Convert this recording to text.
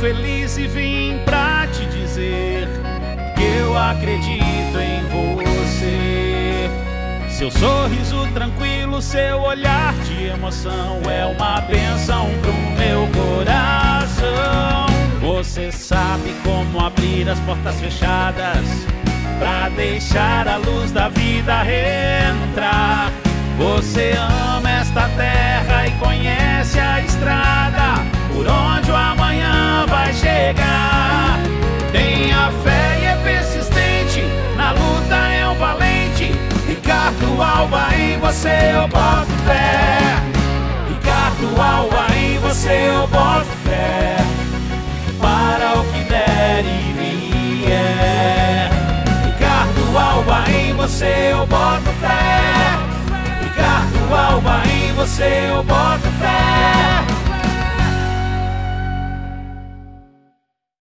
feliz e vim pra te dizer que eu acredito em você. Seu sorriso tranquilo, seu olhar de emoção é uma benção pro meu coração. Você sabe como abrir as portas fechadas pra deixar a luz da vida entrar. Você ama esta terra vai chegar. Tenha fé e é persistente, na luta é um valente. Ricardo Alba, em você eu boto fé. Ricardo Alba, em você eu boto fé. Para o que der e vier. Ricardo Alba, em você eu boto fé. Ricardo Alba, em você eu boto.